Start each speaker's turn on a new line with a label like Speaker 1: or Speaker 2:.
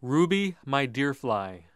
Speaker 1: Ruby, my dear fly.